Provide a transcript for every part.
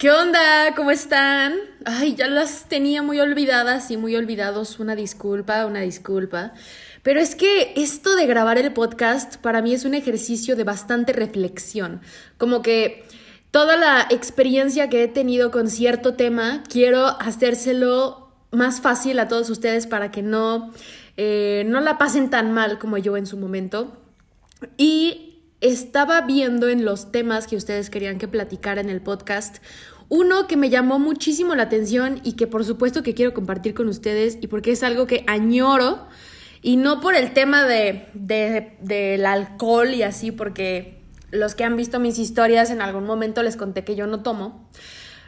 ¿Qué onda? ¿Cómo están? Ay, ya las tenía muy olvidadas y muy olvidados. Una disculpa, una disculpa. Pero es que esto de grabar el podcast para mí es un ejercicio de bastante reflexión. Como que toda la experiencia que he tenido con cierto tema, quiero hacérselo más fácil a todos ustedes para que no, eh, no la pasen tan mal como yo en su momento. Y estaba viendo en los temas que ustedes querían que platicara en el podcast, uno que me llamó muchísimo la atención y que por supuesto que quiero compartir con ustedes y porque es algo que añoro y no por el tema de, del alcohol y así, porque los que han visto mis historias en algún momento les conté que yo no tomo,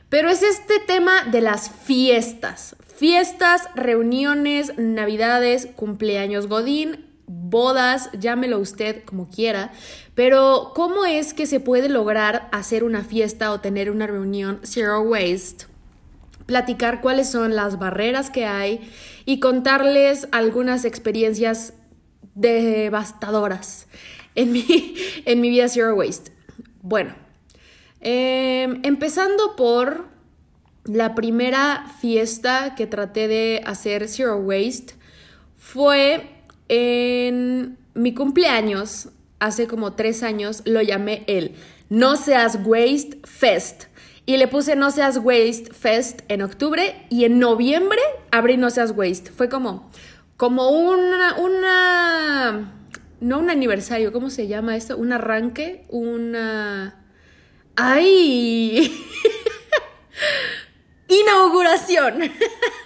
pero es este tema de las fiestas. Fiestas, reuniones, navidades, cumpleaños Godín, bodas, llámelo usted como quiera, pero ¿cómo es que se puede lograr hacer una fiesta o tener una reunión zero waste? Platicar cuáles son las barreras que hay y contarles algunas experiencias devastadoras en mi, en mi vida zero waste. Bueno, em, empezando por la primera fiesta que traté de hacer zero waste fue en mi cumpleaños, hace como tres años, lo llamé el No Seas Waste Fest. Y le puse No Seas Waste Fest en octubre y en noviembre abrí No Seas Waste. Fue como, como una, una, no un aniversario, ¿cómo se llama esto? Un arranque, una... ¡Ay! inauguración.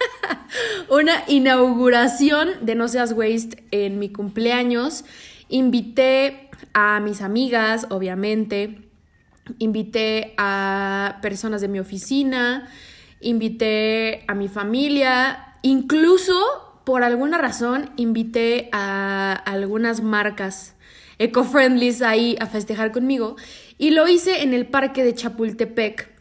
Una inauguración de No Seas Waste en mi cumpleaños. Invité a mis amigas, obviamente. Invité a personas de mi oficina. Invité a mi familia. Incluso, por alguna razón, invité a algunas marcas eco-friendlies ahí a festejar conmigo. Y lo hice en el parque de Chapultepec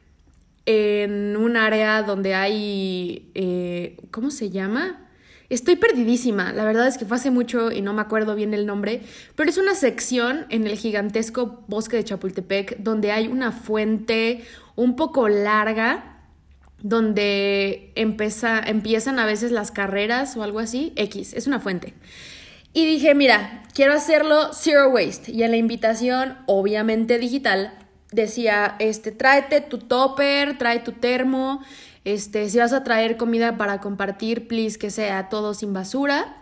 en un área donde hay, eh, ¿cómo se llama? Estoy perdidísima, la verdad es que fue hace mucho y no me acuerdo bien el nombre, pero es una sección en el gigantesco bosque de Chapultepec donde hay una fuente un poco larga donde empieza, empiezan a veces las carreras o algo así, X, es una fuente. Y dije, mira, quiero hacerlo zero waste y en la invitación, obviamente digital, decía, este, tráete tu topper, trae tu termo, este, si vas a traer comida para compartir, please que sea todo sin basura.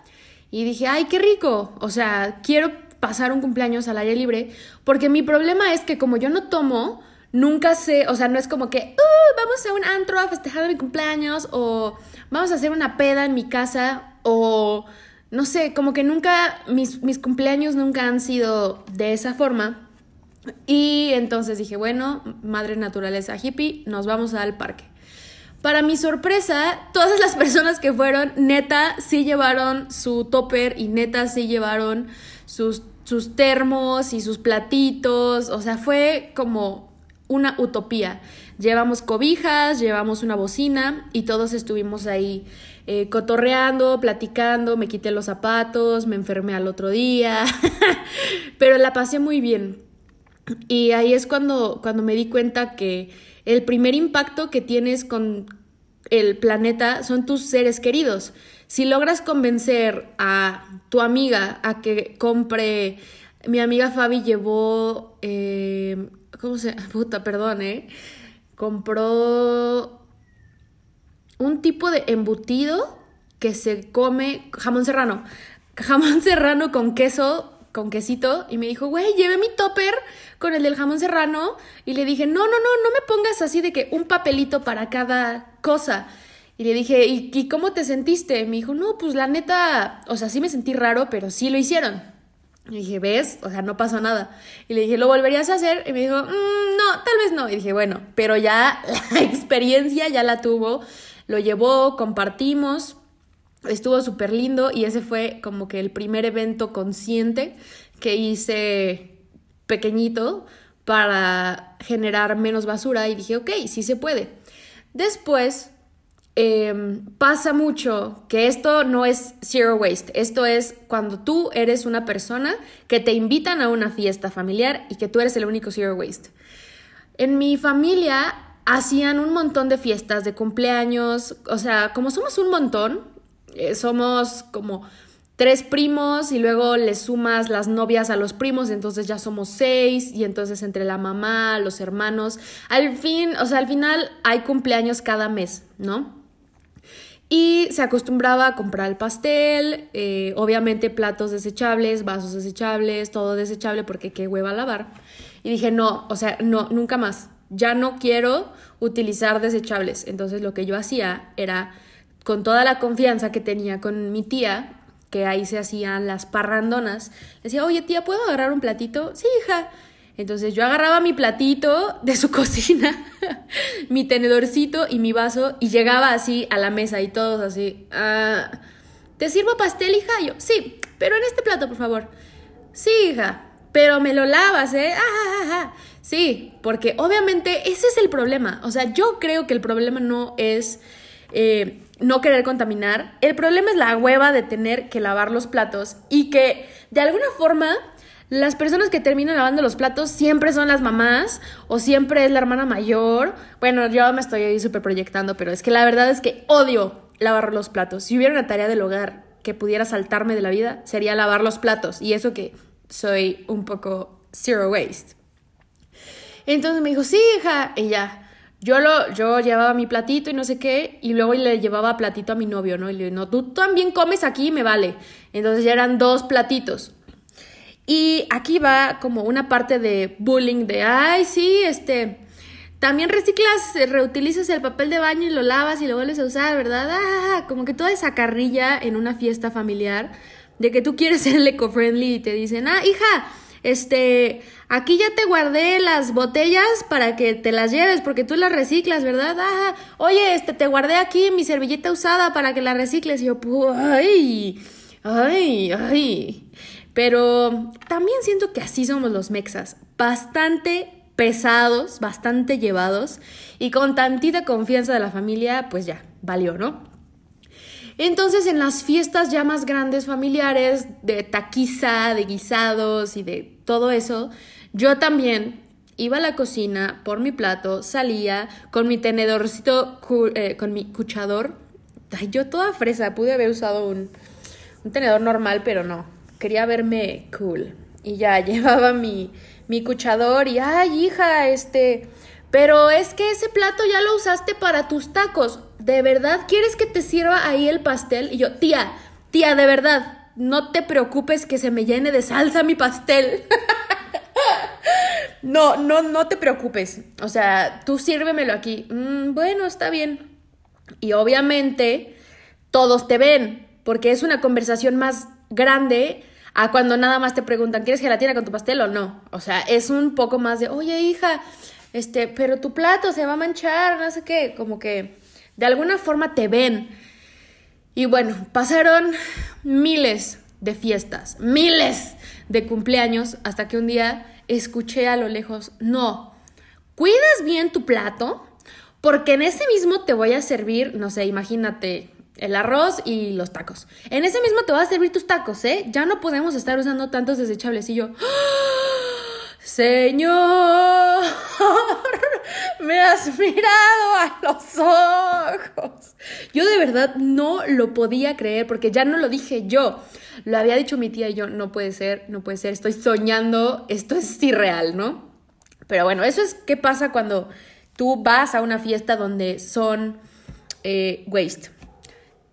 Y dije, ay, qué rico, o sea, quiero pasar un cumpleaños al aire libre, porque mi problema es que como yo no tomo, nunca sé, o sea, no es como que, uh, vamos a un antro a festejar mi cumpleaños, o vamos a hacer una peda en mi casa, o no sé, como que nunca, mis, mis cumpleaños nunca han sido de esa forma. Y entonces dije, bueno, madre naturaleza hippie, nos vamos al parque. Para mi sorpresa, todas las personas que fueron, neta, sí llevaron su topper y neta sí llevaron sus, sus termos y sus platitos. O sea, fue como una utopía. Llevamos cobijas, llevamos una bocina y todos estuvimos ahí eh, cotorreando, platicando, me quité los zapatos, me enfermé al otro día, pero la pasé muy bien. Y ahí es cuando, cuando me di cuenta que el primer impacto que tienes con el planeta son tus seres queridos. Si logras convencer a tu amiga a que compre, mi amiga Fabi llevó, eh, ¿cómo se? Puta, perdón, ¿eh? Compró un tipo de embutido que se come, jamón serrano, jamón serrano con queso con quesito y me dijo, güey, llevé mi topper con el del jamón serrano y le dije, no, no, no, no me pongas así de que un papelito para cada cosa. Y le dije, ¿y, cómo te sentiste? Me dijo, no, pues la neta, o sea, sí me sentí raro, pero sí lo hicieron. Y dije, ¿ves? O sea, no pasó nada. Y le dije, ¿lo volverías a hacer? Y me dijo, mm, no, tal vez no. Y dije, bueno, pero ya la experiencia ya la tuvo, lo llevó, compartimos estuvo súper lindo y ese fue como que el primer evento consciente que hice pequeñito para generar menos basura y dije, ok, sí se puede. Después em, pasa mucho que esto no es zero waste, esto es cuando tú eres una persona que te invitan a una fiesta familiar y que tú eres el único zero waste. En mi familia hacían un montón de fiestas de cumpleaños, o sea, como somos un montón, eh, somos como tres primos y luego le sumas las novias a los primos, entonces ya somos seis y entonces entre la mamá, los hermanos, al fin, o sea, al final hay cumpleaños cada mes, ¿no? Y se acostumbraba a comprar el pastel, eh, obviamente platos desechables, vasos desechables, todo desechable porque qué hueva lavar. Y dije, no, o sea, no, nunca más. Ya no quiero utilizar desechables. Entonces lo que yo hacía era, con toda la confianza que tenía con mi tía, que ahí se hacían las parrandonas, decía, oye tía, ¿puedo agarrar un platito? Sí, hija. Entonces yo agarraba mi platito de su cocina, mi tenedorcito y mi vaso y llegaba así a la mesa y todos así, ah, ¿te sirvo pastel, hija? yo, sí, pero en este plato, por favor. Sí, hija, pero me lo lavas, ¿eh? Ah, sí, porque obviamente ese es el problema. O sea, yo creo que el problema no es eh, no querer contaminar, el problema es la hueva de tener que lavar los platos y que de alguna forma las personas que terminan lavando los platos siempre son las mamás o siempre es la hermana mayor. Bueno, yo me estoy ahí súper proyectando, pero es que la verdad es que odio lavar los platos. Si hubiera una tarea del hogar que pudiera saltarme de la vida, sería lavar los platos. Y eso que soy un poco zero waste. Entonces me dijo, sí, hija, y ya. Yo, lo, yo llevaba mi platito y no sé qué, y luego le llevaba platito a mi novio, ¿no? Y le dije, no, tú también comes aquí, me vale. Entonces ya eran dos platitos. Y aquí va como una parte de bullying de, ay, sí, este, también reciclas, reutilizas el papel de baño y lo lavas y lo vuelves a usar, ¿verdad? Ah, como que toda esa carrilla en una fiesta familiar de que tú quieres ser eco-friendly y te dicen, ah, hija, este, aquí ya te guardé las botellas para que te las lleves porque tú las reciclas, ¿verdad? Oye, este, te guardé aquí mi servilleta usada para que la recicles. Y yo, ay, ay, ay. Pero también siento que así somos los mexas, bastante pesados, bastante llevados y con tantita confianza de la familia, pues ya, valió, ¿no? Entonces en las fiestas ya más grandes familiares de taquiza, de guisados y de todo eso, yo también iba a la cocina por mi plato, salía con mi tenedorcito, eh, con mi cuchador. Ay, yo toda fresa, pude haber usado un, un tenedor normal, pero no quería verme cool. Y ya llevaba mi, mi cuchador y, ay, hija, este, pero es que ese plato ya lo usaste para tus tacos. ¿De verdad quieres que te sirva ahí el pastel? Y yo, tía, tía, de verdad, no te preocupes que se me llene de salsa mi pastel. no, no, no te preocupes. O sea, tú sírvemelo aquí. Mm, bueno, está bien. Y obviamente todos te ven, porque es una conversación más grande a cuando nada más te preguntan, ¿quieres gelatina con tu pastel o no? O sea, es un poco más de, oye hija, este, pero tu plato se va a manchar, no sé qué, como que de alguna forma te ven. Y bueno, pasaron miles de fiestas, miles de cumpleaños, hasta que un día escuché a lo lejos, no, cuidas bien tu plato, porque en ese mismo te voy a servir, no sé, imagínate, el arroz y los tacos. En ese mismo te va a servir tus tacos, ¿eh? Ya no podemos estar usando tantos desechables. Y yo, ¡Ah! Señor, me has mirado a los ojos. Yo de verdad no lo podía creer porque ya no lo dije yo. Lo había dicho mi tía y yo, no puede ser, no puede ser, estoy soñando, esto es irreal, ¿no? Pero bueno, eso es qué pasa cuando tú vas a una fiesta donde son eh, waste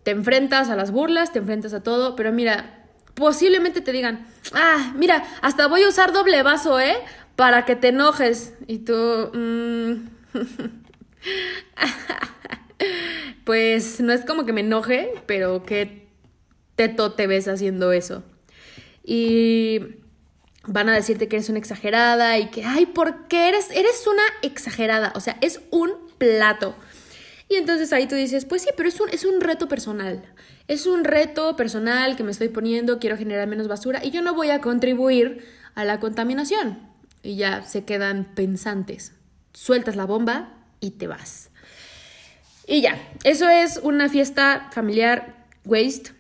te enfrentas a las burlas, te enfrentas a todo, pero mira, posiblemente te digan, ah, mira, hasta voy a usar doble vaso, ¿eh? Para que te enojes. Y tú, mm, pues no es como que me enoje, pero que teto te ves haciendo eso. Y van a decirte que eres una exagerada y que, ay, ¿por qué eres, eres una exagerada? O sea, es un plato. Y entonces ahí tú dices, pues sí, pero es un, es un reto personal. Es un reto personal que me estoy poniendo, quiero generar menos basura y yo no voy a contribuir a la contaminación. Y ya se quedan pensantes. Sueltas la bomba y te vas. Y ya, eso es una fiesta familiar waste.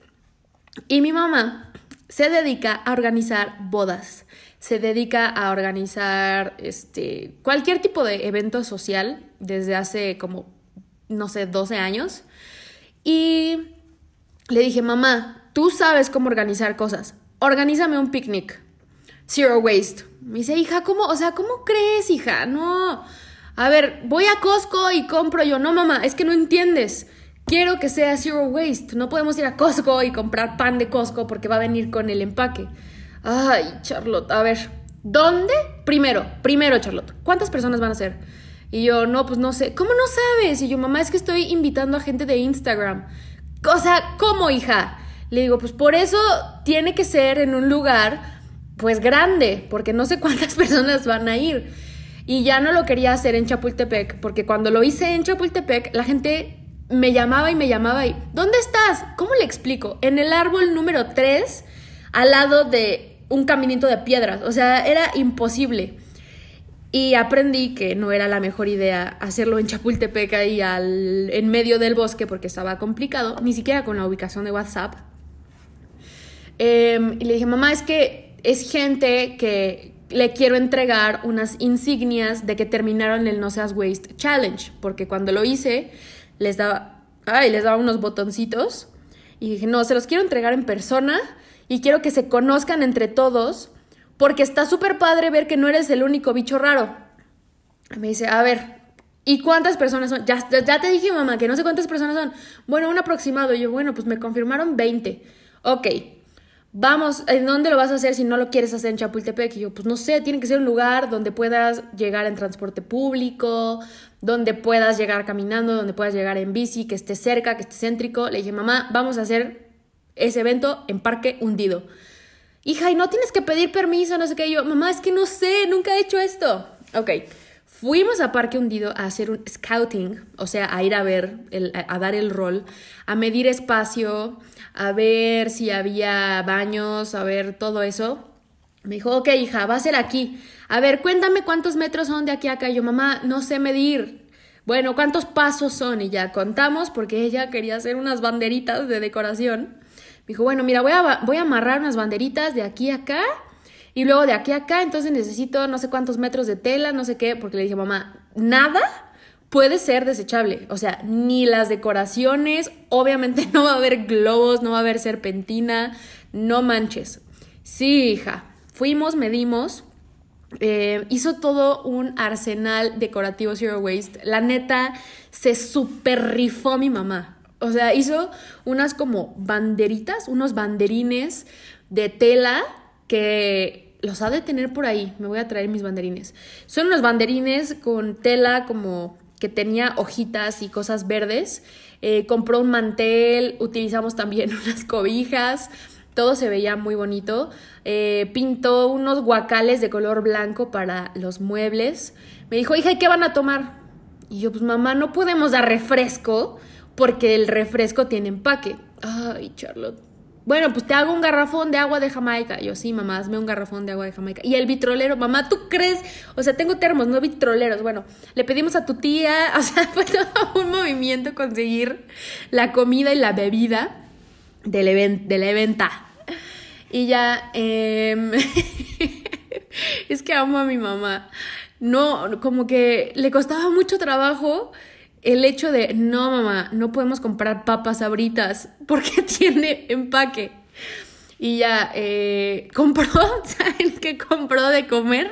Y mi mamá se dedica a organizar bodas, se dedica a organizar este, cualquier tipo de evento social desde hace como, no sé, 12 años. Y le dije, mamá, tú sabes cómo organizar cosas. Organízame un picnic. Zero waste. Me dice, hija, ¿cómo? O sea, ¿cómo crees, hija? No. A ver, voy a Costco y compro yo. No, mamá, es que no entiendes. Quiero que sea zero waste. No podemos ir a Costco y comprar pan de Costco porque va a venir con el empaque. Ay, Charlotte, a ver, ¿dónde? Primero, primero, Charlotte, ¿cuántas personas van a ser? Y yo, no, pues no sé. ¿Cómo no sabes? Y yo, mamá, es que estoy invitando a gente de Instagram. O sea, ¿cómo, hija? Le digo, pues por eso tiene que ser en un lugar, pues grande, porque no sé cuántas personas van a ir. Y ya no lo quería hacer en Chapultepec, porque cuando lo hice en Chapultepec, la gente me llamaba y me llamaba y, ¿dónde estás? ¿Cómo le explico? En el árbol número 3, al lado de un caminito de piedras. O sea, era imposible. Y aprendí que no era la mejor idea hacerlo en Chapultepec ahí al, en medio del bosque porque estaba complicado, ni siquiera con la ubicación de WhatsApp. Em, y le dije, mamá, es que es gente que le quiero entregar unas insignias de que terminaron el No Seas Waste Challenge, porque cuando lo hice les daba, ay, les daba unos botoncitos y dije, no, se los quiero entregar en persona y quiero que se conozcan entre todos porque está súper padre ver que no eres el único bicho raro. Me dice, a ver, ¿y cuántas personas son? Ya, te dije, mamá, que no sé cuántas personas son. Bueno, un aproximado. Y yo, bueno, pues me confirmaron 20. Ok, vamos, ¿en dónde lo vas a hacer si no lo quieres hacer en Chapultepec? Y yo, pues no sé, tiene que ser un lugar donde puedas llegar en transporte público, donde puedas llegar caminando, donde puedas llegar en bici, que esté cerca, que esté céntrico. Le dije, mamá, vamos a hacer ese evento en Parque Hundido hija, y no tienes que pedir permiso, no sé qué. yo, mamá, es que no sé, nunca he hecho esto. Ok, fuimos a Parque Hundido a hacer un scouting, o sea, a ir a ver, a dar el rol, a medir espacio, a ver si había baños, a ver todo eso. Me dijo, ok, hija, va a ser aquí. A ver, cuéntame cuántos metros son de aquí a acá. yo, mamá, no sé medir. Bueno, ¿cuántos pasos son? Y ya contamos porque ella quería hacer unas banderitas de decoración dijo, bueno, mira, voy a, voy a amarrar unas banderitas de aquí a acá y luego de aquí a acá, entonces necesito no sé cuántos metros de tela, no sé qué, porque le dije, mamá, nada puede ser desechable. O sea, ni las decoraciones, obviamente no va a haber globos, no va a haber serpentina, no manches. Sí, hija, fuimos, medimos. Eh, hizo todo un arsenal decorativo Zero Waste. La neta, se super rifó mi mamá. O sea, hizo unas como banderitas, unos banderines de tela que los ha de tener por ahí. Me voy a traer mis banderines. Son unos banderines con tela como que tenía hojitas y cosas verdes. Eh, compró un mantel, utilizamos también unas cobijas. Todo se veía muy bonito. Eh, pintó unos guacales de color blanco para los muebles. Me dijo, hija, ¿y qué van a tomar? Y yo, pues mamá, no podemos dar refresco porque el refresco tiene empaque. Ay, Charlotte. Bueno, pues te hago un garrafón de agua de Jamaica. Yo, sí, mamá, hazme un garrafón de agua de Jamaica. Y el vitrolero, mamá, ¿tú crees? O sea, tengo termos, no vitroleros. Bueno, le pedimos a tu tía, o sea, fue todo un movimiento conseguir la comida y la bebida del de la eventa. Y ya, eh, es que amo a mi mamá. No, como que le costaba mucho trabajo el hecho de, no mamá, no podemos comprar papas abritas porque tiene empaque. Y ya, eh, compró, ¿saben qué compró de comer?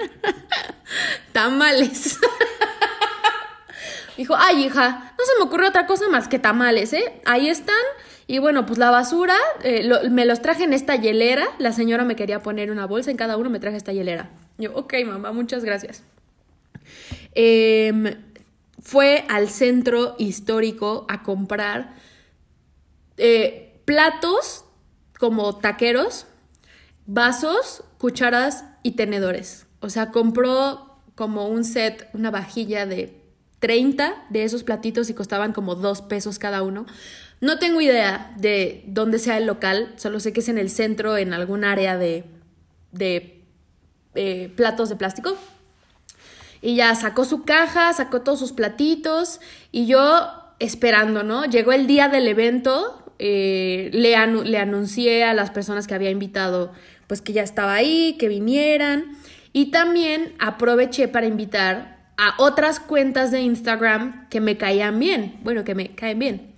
tamales. Dijo, ay hija, no se me ocurre otra cosa más que tamales, ¿eh? Ahí están. Y bueno, pues la basura, eh, me los traje en esta hielera. La señora me quería poner una bolsa en cada uno, me traje esta hielera. Yo, ok, mamá, muchas gracias. Eh, fue al centro histórico a comprar eh, platos como taqueros, vasos, cucharas y tenedores. O sea, compró como un set, una vajilla de 30 de esos platitos y costaban como dos pesos cada uno. No tengo idea de dónde sea el local, solo sé que es en el centro, en algún área de, de eh, platos de plástico. Y ya sacó su caja, sacó todos sus platitos y yo esperando, ¿no? Llegó el día del evento, eh, le, le anuncié a las personas que había invitado, pues que ya estaba ahí, que vinieran. Y también aproveché para invitar a otras cuentas de Instagram que me caían bien, bueno, que me caen bien.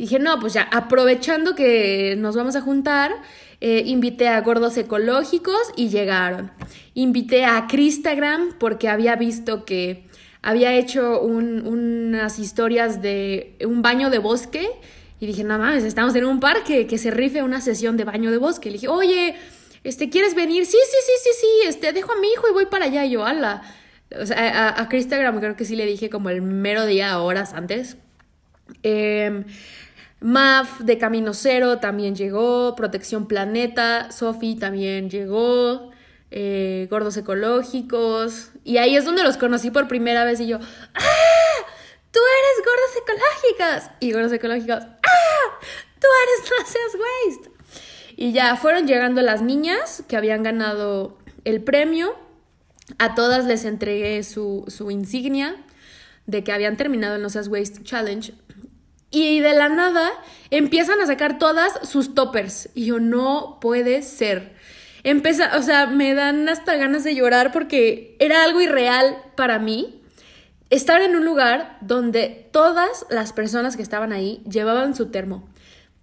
Dije, no, pues ya, aprovechando que nos vamos a juntar, eh, invité a gordos ecológicos y llegaron. Invité a Cristagram porque había visto que había hecho unas historias de un baño de bosque y dije, no mames, estamos en un parque, que se rife una sesión de baño de bosque. Le dije, oye, este, ¿quieres venir? Sí, sí, sí, sí, sí, este, dejo a mi hijo y voy para allá. Y yo, ala. O sea, a, a Cristagram creo que sí le dije como el mero día, horas antes. Eh, MAF de Camino Cero también llegó, Protección Planeta, Sofi también llegó, eh, Gordos Ecológicos, y ahí es donde los conocí por primera vez y yo, ¡ah! ¡Tú eres Gordos Ecológicos! Y Gordos Ecológicos, ¡ah! ¡Tú eres No Seas Waste! Y ya fueron llegando las niñas que habían ganado el premio, a todas les entregué su, su insignia de que habían terminado el No Seas Waste Challenge y de la nada empiezan a sacar todas sus toppers. Y yo, no puede ser. Empieza, o sea, me dan hasta ganas de llorar porque era algo irreal para mí. Estar en un lugar donde todas las personas que estaban ahí llevaban su termo.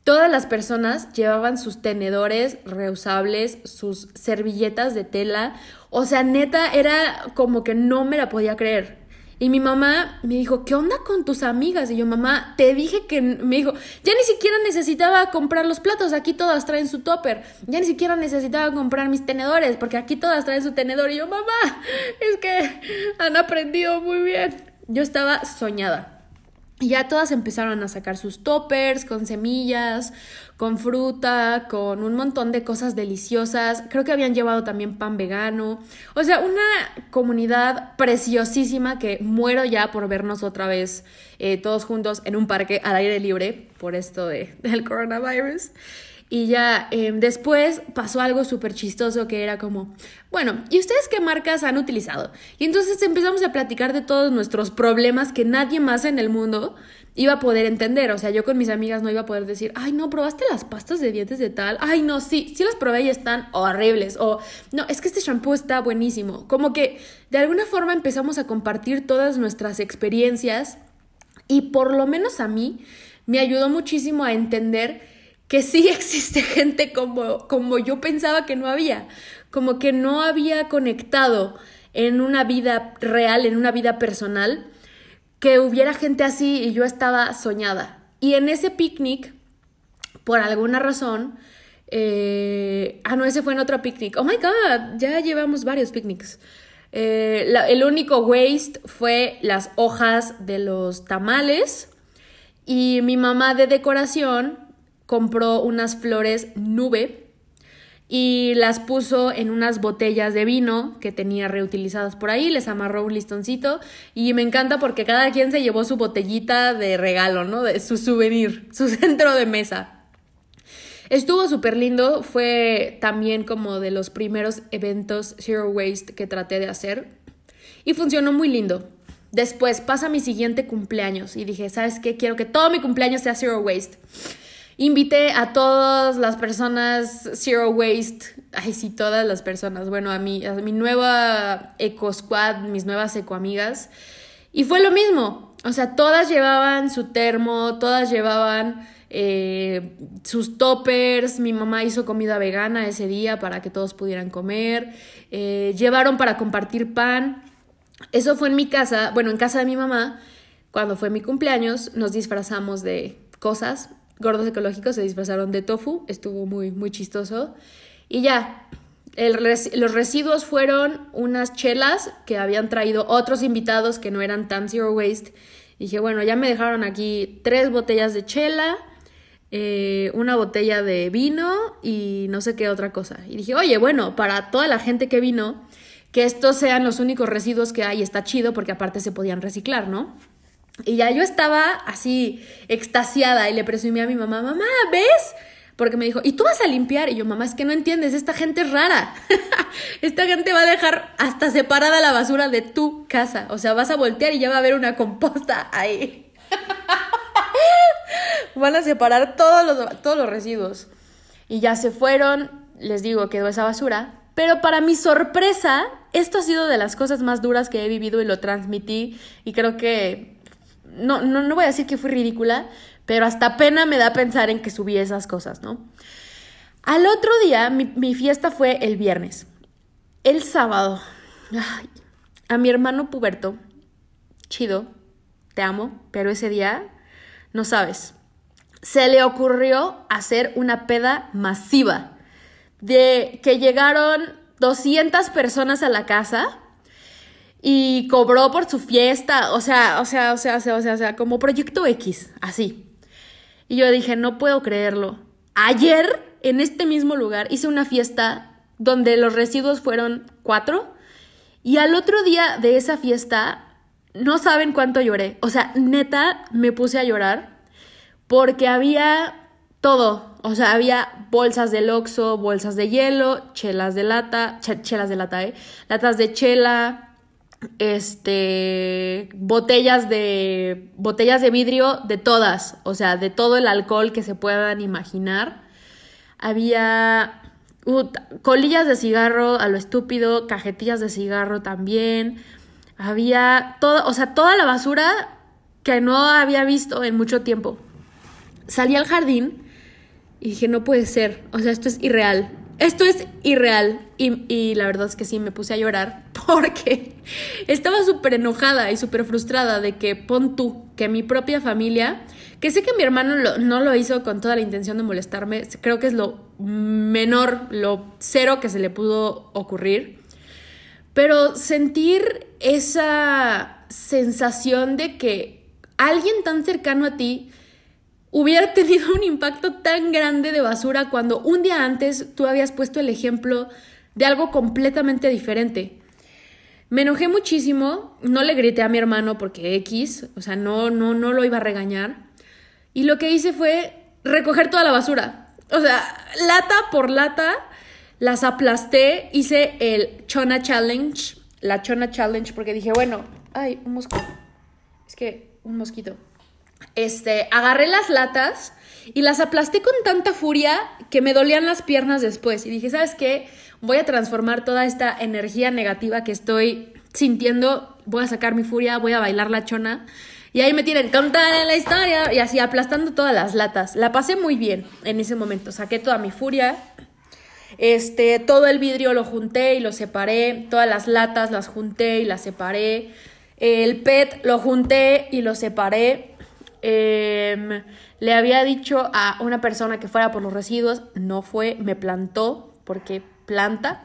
Todas las personas llevaban sus tenedores reusables, sus servilletas de tela. O sea, neta, era como que no me la podía creer. Y mi mamá me dijo, ¿qué onda con tus amigas? Y yo, mamá, te dije que, me dijo, ya ni siquiera necesitaba comprar los platos, aquí todas traen su topper. Ya ni siquiera necesitaba comprar mis tenedores, porque aquí todas traen su tenedor. Y yo, mamá, es que han aprendido muy bien. Yo estaba soñada. Y ya todas empezaron a sacar sus toppers con semillas, con fruta, con un montón de cosas deliciosas. Creo que habían llevado también pan vegano. O sea, una comunidad preciosísima que muero ya por vernos otra vez eh, todos juntos en un parque al aire libre por esto de, del coronavirus. Y ya em, después pasó algo súper chistoso que era como, bueno, ¿y ustedes qué marcas han utilizado? Y entonces empezamos a platicar de todos nuestros problemas que nadie más en el mundo iba a poder entender. O sea, yo con mis amigas no iba a poder decir, ay, no, probaste las pastas de dientes de tal. Ay, no, sí, sí las probé y están horribles. O, no, es que este shampoo está buenísimo. Como que de alguna forma empezamos a compartir todas nuestras experiencias y por lo menos a mí me ayudó muchísimo a entender que sí existe gente como, como yo pensaba que no había, como que no había conectado en una vida real, en una vida personal, que hubiera gente así y yo estaba soñada. Y en ese picnic, por alguna razón, eh, ah, no, ese fue en otro picnic. Oh my god, ya llevamos varios picnics. Eh, el único waste fue las hojas de los tamales y mi mamá de decoración compró unas flores nube y las puso en unas botellas de vino que tenía reutilizadas por ahí, les amarró un listoncito y me encanta porque cada quien se llevó su botellita de regalo, ¿no? De su souvenir, su centro de mesa. Estuvo súper lindo, fue también como de los primeros eventos Zero Waste que traté de hacer y funcionó muy lindo. Después pasa mi siguiente cumpleaños y dije, ¿sabes qué? Quiero que todo mi cumpleaños sea Zero Waste. Invité a todas las personas Zero Waste, ay sí, todas las personas, bueno, a mi, a mi nueva Eco Squad, mis nuevas Eco Amigas, y fue lo mismo, o sea, todas llevaban su termo, todas llevaban eh, sus toppers, mi mamá hizo comida vegana ese día para que todos pudieran comer, eh, llevaron para compartir pan, eso fue en mi casa, bueno, en casa de mi mamá, cuando fue mi cumpleaños, nos disfrazamos de cosas, gordos ecológicos se disfrazaron de tofu, estuvo muy, muy chistoso. Y ya, los residuos fueron unas chelas que habían traído otros invitados que no eran tan zero waste. dije, bueno, ya me dejaron aquí tres botellas de chela, eh, una botella de vino y no sé qué otra cosa. Y dije, oye, bueno, para toda la gente que vino, que estos sean los únicos residuos que hay, está chido porque aparte se podían reciclar, ¿no? Y ya yo estaba así extasiada y le presumí a mi mamá, mamá, ¿ves? Porque me dijo, ¿y tú vas a limpiar? Y yo, mamá, es que no entiendes, esta gente es rara. esta gente va a dejar hasta separada la basura de tu casa. O sea, vas a voltear y ya va a haber una composta ahí. Van a separar todos los, todos los residuos. Y ya se fueron, les digo, quedó esa basura. Pero para mi sorpresa, esto ha sido de las cosas más duras que he vivido y lo transmití y creo que no, no, no voy a decir que fui ridícula, pero hasta pena me da pensar en que subí esas cosas, ¿no? Al otro día, mi, mi fiesta fue el viernes. El sábado, a mi hermano Puberto, chido, te amo, pero ese día, no sabes, se le ocurrió hacer una peda masiva, de que llegaron 200 personas a la casa y cobró por su fiesta, o sea, o sea, o sea, o sea, o sea, o sea, como proyecto X, así. Y yo dije, no puedo creerlo. Ayer, en este mismo lugar, hice una fiesta donde los residuos fueron cuatro y al otro día de esa fiesta, no saben cuánto lloré. O sea, neta, me puse a llorar porque había todo. O sea, había bolsas de loxo, bolsas de hielo, chelas de lata, chelas de lata, ¿eh? Latas de chela, este, botellas de, botellas de vidrio de todas. O sea, de todo el alcohol que se puedan imaginar. Había colillas de cigarro a lo estúpido, cajetillas de cigarro también. Había o sea, toda la basura que no había visto en mucho tiempo. Salí al jardín y dije, no puede ser, o sea, esto es irreal. Esto es irreal. Y, y la verdad es que sí, me puse a llorar porque estaba súper enojada y súper frustrada de que pon tú, que mi propia familia que sé que mi hermano no lo hizo con toda la intención de molestarme, creo que es lo menor, lo cero que se le pudo ocurrir. Pero sentir esa sensación de que alguien tan cercano a ti hubiera tenido un impacto tan grande de basura cuando un día antes tú habías puesto el ejemplo de algo completamente diferente. Me enojé muchísimo, no le grité a mi hermano porque X, o sea, no, no, no lo iba a regañar. Y lo que hice fue recoger toda la basura. O sea, lata por lata, las aplasté, hice el Chona Challenge, la Chona Challenge, porque dije, bueno, ay, un mosquito. Es que, un mosquito. Este, agarré las latas y las aplasté con tanta furia que me dolían las piernas después. Y dije, ¿sabes qué? Voy a transformar toda esta energía negativa que estoy sintiendo, voy a sacar mi furia, voy a bailar la chona. Y ahí me tienen, contar la historia. Y así aplastando todas las latas. La pasé muy bien en ese momento. Saqué toda mi furia. Este, todo el vidrio lo junté y lo separé. Todas las latas las junté y las separé. El PET lo junté y lo separé. Em, le había dicho a una persona que fuera por los residuos. No fue, me plantó porque planta.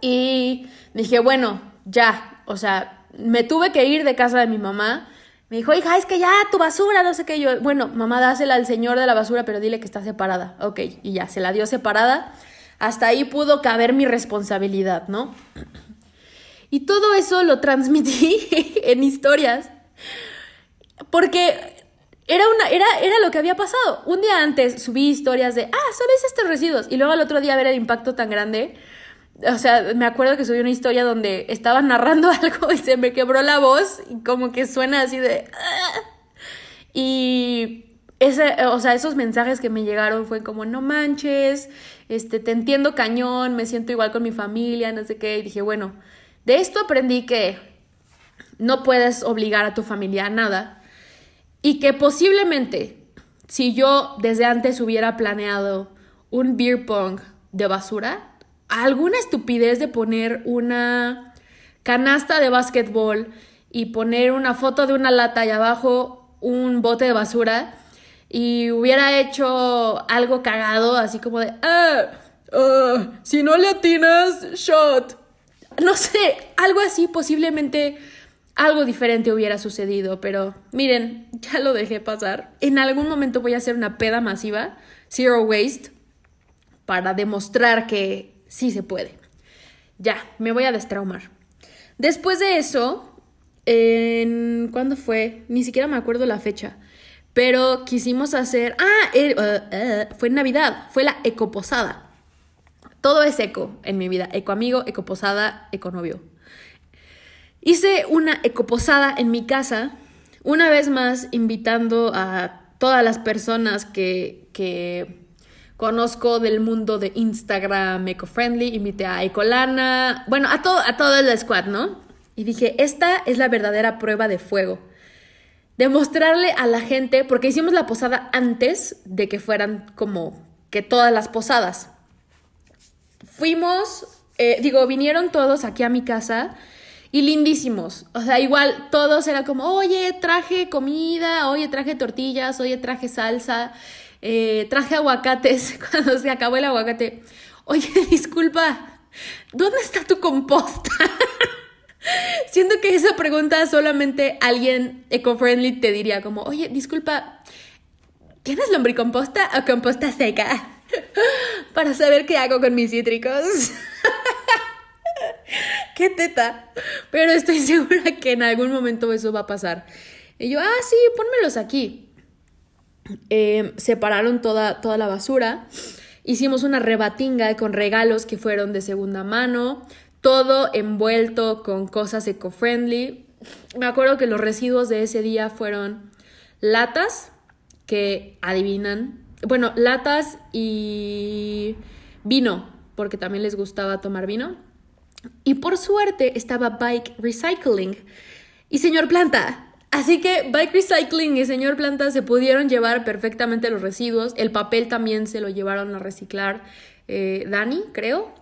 Y dije, bueno, ya. O sea, me tuve que ir de casa de mi mamá me dijo, hija, es que ya tu basura, no sé qué. Yo, bueno, mamá, dásela al señor de la basura, pero dile que está separada. Ok, y ya, se la dio separada. Hasta ahí pudo caber mi responsabilidad, ¿no? Y todo eso lo transmití en historias. Porque era, una, era, era lo que había pasado. Un día antes subí historias de, ah, ¿sabes estos residuos? Y luego al otro día ver el impacto tan grande o sea, me acuerdo que subí una historia donde estaba narrando algo y se me quebró la voz y como que suena así de... Ah". Y ese, o sea, esos mensajes que me llegaron fue como, no manches, este, te entiendo cañón, me siento igual con mi familia, no sé qué. Y dije, bueno, de esto aprendí que no puedes obligar a tu familia a nada y que posiblemente si yo desde antes hubiera planeado un beer pong de basura, alguna estupidez de poner una canasta de básquetbol y poner una foto de una lata y abajo un bote de basura y hubiera hecho algo cagado, así como de, ah, ah, si no le atinas, shot. No sé, algo así, posiblemente algo diferente hubiera sucedido, pero miren, ya lo dejé pasar. En algún momento voy a hacer una peda masiva, zero waste, para demostrar que sí se puede. Ya, me voy a destraumar. Después de eso, en... ¿cuándo fue? Ni siquiera me acuerdo la fecha. Pero quisimos hacer... Ah, uh, uh, fue en Navidad, fue la ecoposada. Todo es eco en mi vida. Eco amigo, ecoposada, econovio. Hice una ecoposada en mi casa, una vez más invitando a todas las personas que, que conozco del mundo de Instagram eco-friendly, invité a Ecolana, bueno, a todo, a todo el squad, ¿no? Y dije, esta es la verdadera prueba de fuego. Demostrarle a la gente, porque hicimos la posada antes de que fueran como que todas las posadas. Fuimos, eh, digo, vinieron todos aquí a mi casa y lindísimos. O sea, igual todos era como, oye, traje comida, oye, traje tortillas, oye, traje salsa, eh, traje aguacates. Cuando se acabó el aguacate, oye, disculpa, ¿dónde está tu composta? Siento que esa pregunta solamente alguien eco-friendly te diría como, oye, disculpa, ¿tienes lombricomposta o composta seca? Para saber qué hago con mis cítricos. qué teta. Pero estoy segura que en algún momento eso va a pasar. Y yo, ah, sí, pónmelos aquí. Eh, separaron toda, toda la basura. Hicimos una rebatinga con regalos que fueron de segunda mano. Todo envuelto con cosas eco-friendly. Me acuerdo que los residuos de ese día fueron latas, que adivinan. Bueno, latas y vino, porque también les gustaba tomar vino. Y por suerte estaba Bike Recycling y Señor Planta. Así que Bike Recycling y Señor Planta se pudieron llevar perfectamente los residuos. El papel también se lo llevaron a reciclar eh, Dani, creo.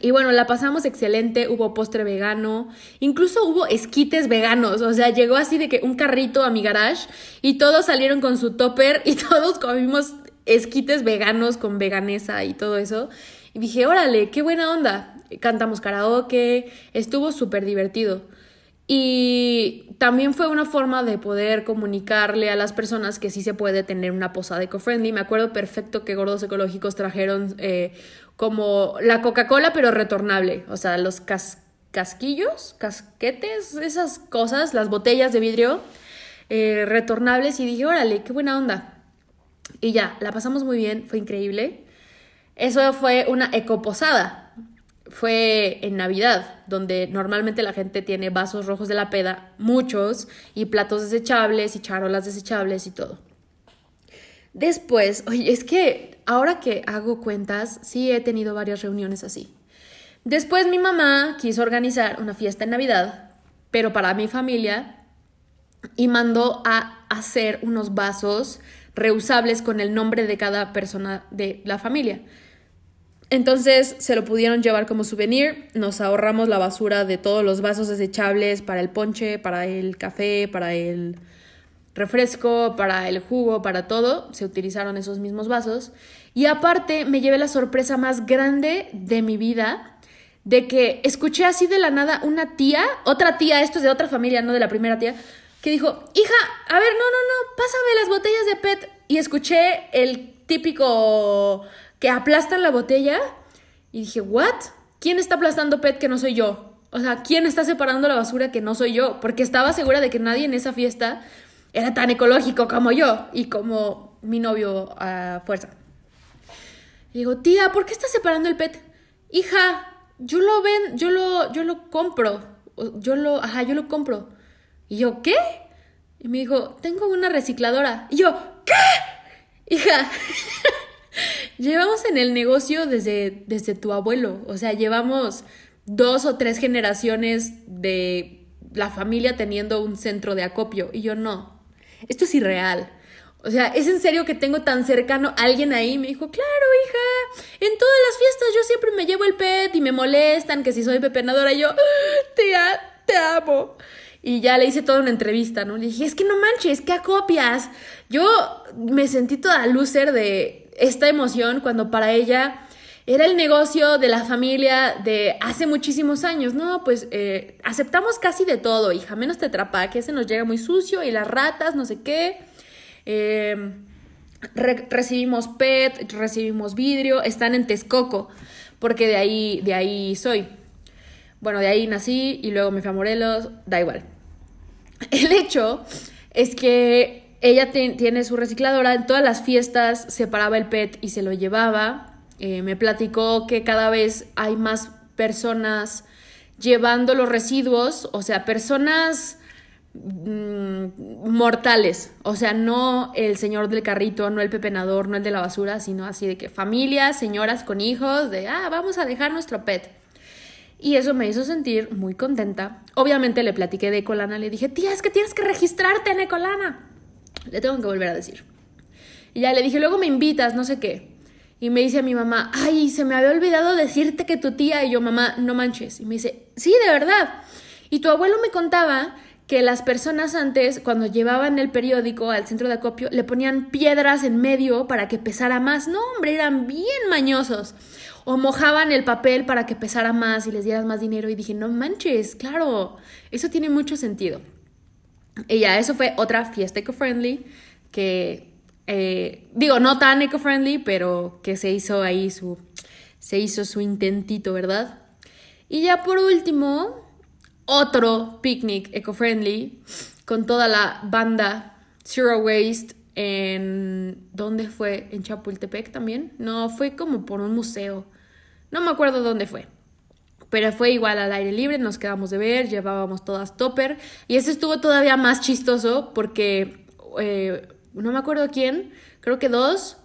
Y bueno, la pasamos excelente, hubo postre vegano, incluso hubo esquites veganos, o sea, llegó así de que un carrito a mi garage y todos salieron con su topper y todos comimos esquites veganos con veganesa y todo eso. Y dije, órale, qué buena onda cantamos karaoke, estuvo súper divertido. Y también fue una forma de poder comunicarle a las personas que sí se puede tener una posada eco-friendly. Me acuerdo perfecto que Gordos Ecológicos trajeron eh, como la Coca-Cola, pero retornable. O sea, los casquillos, casquetes, esas cosas, las botellas de vidrio eh, retornables. Y dije, órale, qué buena onda. Y ya, la pasamos muy bien, fue increíble. Eso fue una ecoposada fue en Navidad, donde normalmente la gente tiene vasos rojos de la peda, muchos, y platos desechables y charolas desechables y todo. Después, oye, es que ahora que hago cuentas, sí he tenido varias reuniones así. Después mi mamá quiso organizar una fiesta en Navidad, pero para mi familia, y mandó a hacer unos vasos reusables con el nombre de cada persona de la familia. Entonces se lo pudieron llevar como souvenir, nos ahorramos la basura de todos los vasos desechables para el ponche, para el café, para el refresco, para el jugo, para todo, se utilizaron esos mismos vasos. Y aparte me llevé la sorpresa más grande de mi vida, de que escuché así de la nada una tía, otra tía, esto es de otra familia, no de la primera tía, que dijo, hija, a ver, no, no, no, pásame las botellas de PET. Y escuché el típico que aplastan la botella y dije, ¿what? ¿Quién está aplastando PET que no soy yo? O sea, ¿quién está separando la basura que no soy yo? Porque estaba segura de que nadie en esa fiesta era tan ecológico como yo y como mi novio a fuerza. Y digo, tía, ¿por qué estás separando el PET? Hija, yo lo ven, yo lo, yo lo compro. Yo lo, ajá, yo lo compro. Y yo, ¿qué? Y me dijo, tengo una recicladora. Y yo, ¿qué? Hija, llevamos en el negocio desde, desde tu abuelo, o sea, llevamos dos o tres generaciones de la familia teniendo un centro de acopio y yo no, esto es irreal. O sea, ¿es en serio que tengo tan cercano a alguien ahí? Me dijo, claro, hija, en todas las fiestas yo siempre me llevo el pet y me molestan que si soy pepenadora y yo, tía, te amo. Y ya le hice toda una entrevista, ¿no? Le dije, es que no manches, ¿qué acopias? Yo me sentí toda loser de, esta emoción cuando para ella era el negocio de la familia de hace muchísimos años. No, pues eh, aceptamos casi de todo, hija, menos tetrapá, que se nos llega muy sucio y las ratas, no sé qué. Eh, recibimos PET, recibimos vidrio, están en Texcoco, porque de ahí, de ahí soy. Bueno, de ahí nací y luego me fui a Morelos, da igual. El hecho es que ella tiene su recicladora, en todas las fiestas separaba el PET y se lo llevaba. Eh, me platicó que cada vez hay más personas llevando los residuos, o sea, personas mm, mortales. O sea, no el señor del carrito, no el pepenador, no el de la basura, sino así de que familias, señoras con hijos, de, ah, vamos a dejar nuestro pet. Y eso me hizo sentir muy contenta. Obviamente le platiqué de Ecolana, le dije, tía, es que tienes que registrarte en Ecolana. Le tengo que volver a decir. Y ya le dije, luego me invitas, no sé qué. Y me dice a mi mamá, ay, se me había olvidado decirte que tu tía y yo, mamá, no manches. Y me dice, sí, de verdad. Y tu abuelo me contaba que las personas antes, cuando llevaban el periódico al centro de acopio, le ponían piedras en medio para que pesara más. No, hombre, eran bien mañosos. O mojaban el papel para que pesara más y les dieras más dinero. Y dije, no manches, claro, eso tiene mucho sentido. Y ya, eso fue otra fiesta eco-friendly que, eh, digo, no tan eco-friendly, pero que se hizo ahí su, se hizo su intentito, ¿verdad? Y ya por último, otro picnic eco-friendly con toda la banda Zero Waste en... ¿Dónde fue? ¿En Chapultepec también? No, fue como por un museo. No me acuerdo dónde fue. Pero fue igual al aire libre, nos quedamos de ver, llevábamos todas topper. Y ese estuvo todavía más chistoso porque eh, no me acuerdo quién, creo que dos,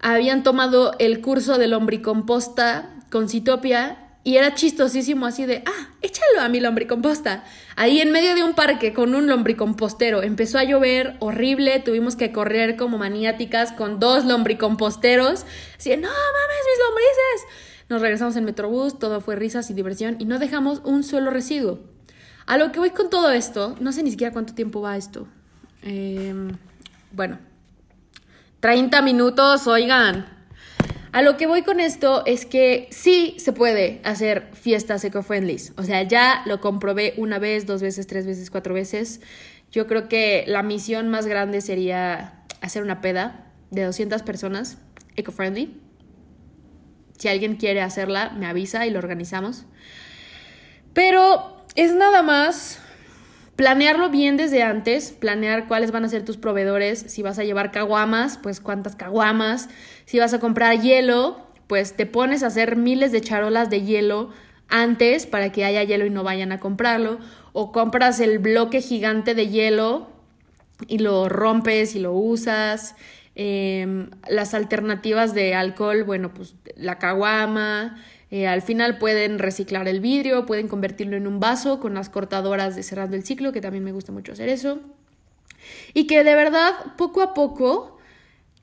habían tomado el curso de lombricomposta con Citopia y era chistosísimo así de, ah, échalo a mi lombricomposta. Ahí en medio de un parque con un lombricompostero. Empezó a llover horrible, tuvimos que correr como maniáticas con dos lombricomposteros. Así no mames, mis lombrices. Nos regresamos en Metrobús, todo fue risas y diversión y no dejamos un solo residuo. A lo que voy con todo esto, no sé ni siquiera cuánto tiempo va esto. Em, bueno, 30 minutos, oigan. A lo que voy con esto es que sí se puede hacer fiestas eco-friendly. O sea, ya lo comprobé una vez, dos veces, tres veces, cuatro veces. Yo creo que la misión más grande sería hacer una peda de 200 personas eco-friendly. Si alguien quiere hacerla, me avisa y lo organizamos. Pero es nada más planearlo bien desde antes, planear cuáles van a ser tus proveedores, si vas a llevar caguamas, pues cuántas caguamas, si vas a comprar hielo, pues te pones a hacer miles de charolas de hielo antes para que haya hielo y no vayan a comprarlo, o compras el bloque gigante de hielo y lo rompes y lo usas. Em, las alternativas de alcohol, bueno, pues la caguama, eh, al final pueden reciclar el vidrio, pueden convertirlo en un vaso con las cortadoras de cerrando el ciclo, que también me gusta mucho hacer eso. Y que de verdad, poco a poco,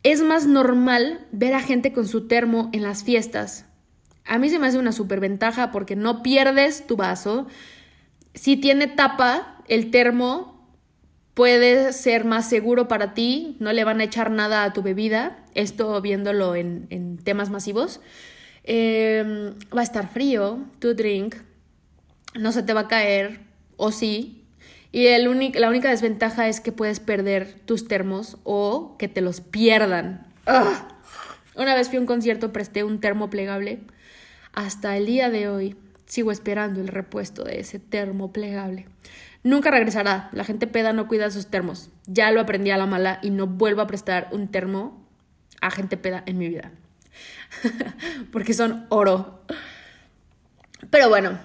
es más normal ver a gente con su termo en las fiestas. A mí se me hace una superventaja porque no pierdes tu vaso. Si tiene tapa, el termo puede ser más seguro para ti, no le van a echar nada a tu bebida, esto viéndolo en, en temas masivos. Em, va a estar frío, tu drink, no se te va a caer, o sí. Y el la única desventaja es que puedes perder tus termos o que te los pierdan. Una vez fui a un concierto, presté un termo plegable. Hasta el día de hoy sigo esperando el repuesto de ese termo plegable. Nunca regresará. La gente peda no cuida sus termos. Ya lo aprendí a la mala y no vuelvo a prestar un termo a gente peda en mi vida. porque son oro. Pero bueno,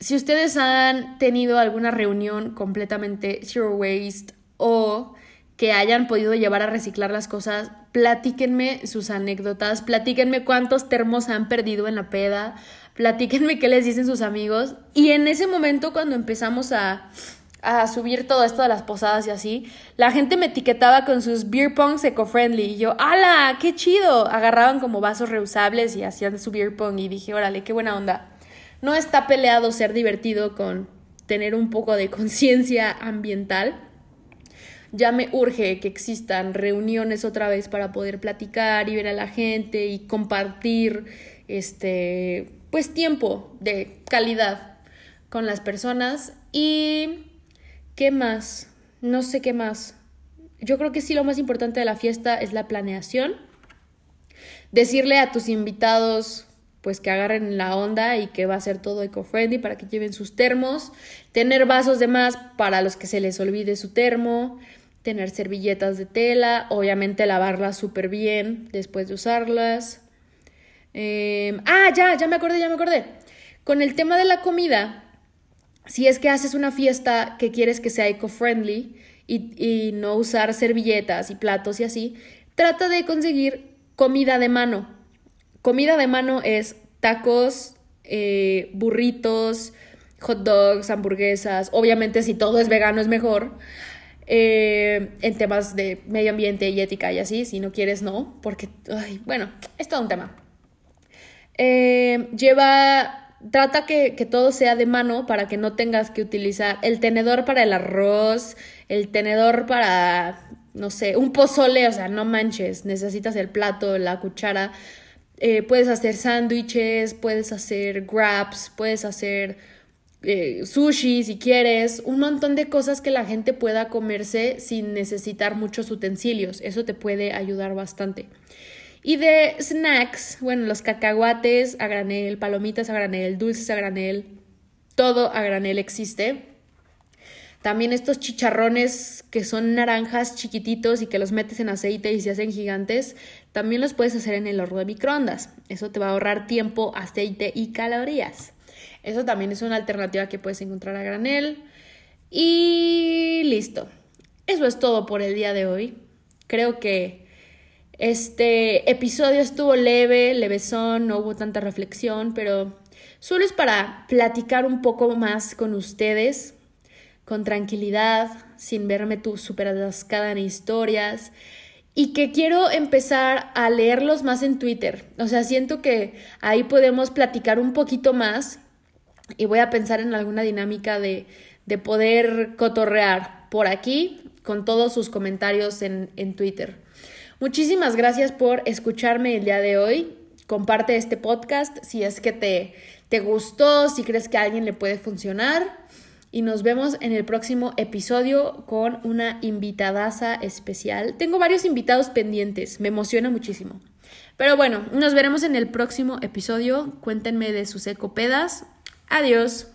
si ustedes han tenido alguna reunión completamente zero waste o que hayan podido llevar a reciclar las cosas, platíquenme sus anécdotas, platíquenme cuántos termos han perdido en la peda, platíquenme qué les dicen sus amigos. Y en ese momento cuando empezamos a a subir todo esto de las posadas y así, la gente me etiquetaba con sus beer pongs eco-friendly y yo, ¡ala! ¡Qué chido! Agarraban como vasos reusables y hacían su beer pong y dije, órale, qué buena onda. No está peleado ser divertido con tener un poco de conciencia ambiental. Ya me urge que existan reuniones otra vez para poder platicar y ver a la gente y compartir este pues tiempo de calidad con las personas y ¿Qué más? No sé qué más. Yo creo que sí lo más importante de la fiesta es la planeación. Decirle a tus invitados pues que agarren la onda y que va a ser todo eco-friendly para que lleven sus termos, tener vasos de más para los que se les olvide su termo, tener servilletas de tela, obviamente lavarlas súper bien después de usarlas. Em, ah, ya, ya me acordé, ya me acordé. Con el tema de la comida, si es que haces una fiesta que quieres que sea eco-friendly y, y no usar servilletas y platos y así, trata de conseguir comida de mano. Comida de mano es tacos, eh, burritos, hot dogs, hamburguesas. Obviamente si todo es vegano es mejor. Eh, en temas de medio ambiente y ética y así, si no quieres no, porque, ay, bueno, es todo un tema. Eh, lleva, trata que, todo sea de mano para que no tengas que utilizar el tenedor para el arroz, el tenedor para, no sé, un pozole, o sea, no manches, necesitas el plato, la cuchara. Eh, puedes hacer sándwiches, puedes hacer wraps, puedes hacer eh, sushi si quieres, un montón de cosas que la gente pueda comerse sin necesitar muchos utensilios. Eso te puede ayudar bastante. Y de snacks, bueno, los cacahuates a granel, palomitas a granel, dulces a granel, todo a granel existe. También estos chicharrones que son naranjas chiquititos y que los metes en aceite y se hacen gigantes, también los puedes hacer en el horno de microondas. Eso te va a ahorrar tiempo, aceite y calorías. Eso también es una alternativa que puedes encontrar a granel. Y listo. Eso es todo por el día de hoy. Creo que este episodio estuvo leve, levesón, no hubo tanta reflexión, pero solo es para platicar un poco más con ustedes con tranquilidad, sin verme tú súper atascada en historias. Y que quiero empezar a leerlos más en Twitter. O sea, siento que ahí podemos platicar un poquito más. Y voy a pensar en alguna dinámica de, de poder cotorrear por aquí con todos sus comentarios en, en Twitter. Muchísimas gracias por escucharme el día de hoy. Comparte este podcast si es que te, te gustó, si crees que a alguien le puede funcionar y nos vemos en el próximo episodio con una invitadaza especial. Tengo varios invitados pendientes, me emociona muchísimo. Pero bueno, nos veremos en el próximo episodio. Cuéntenme de sus ecopedas. Adiós.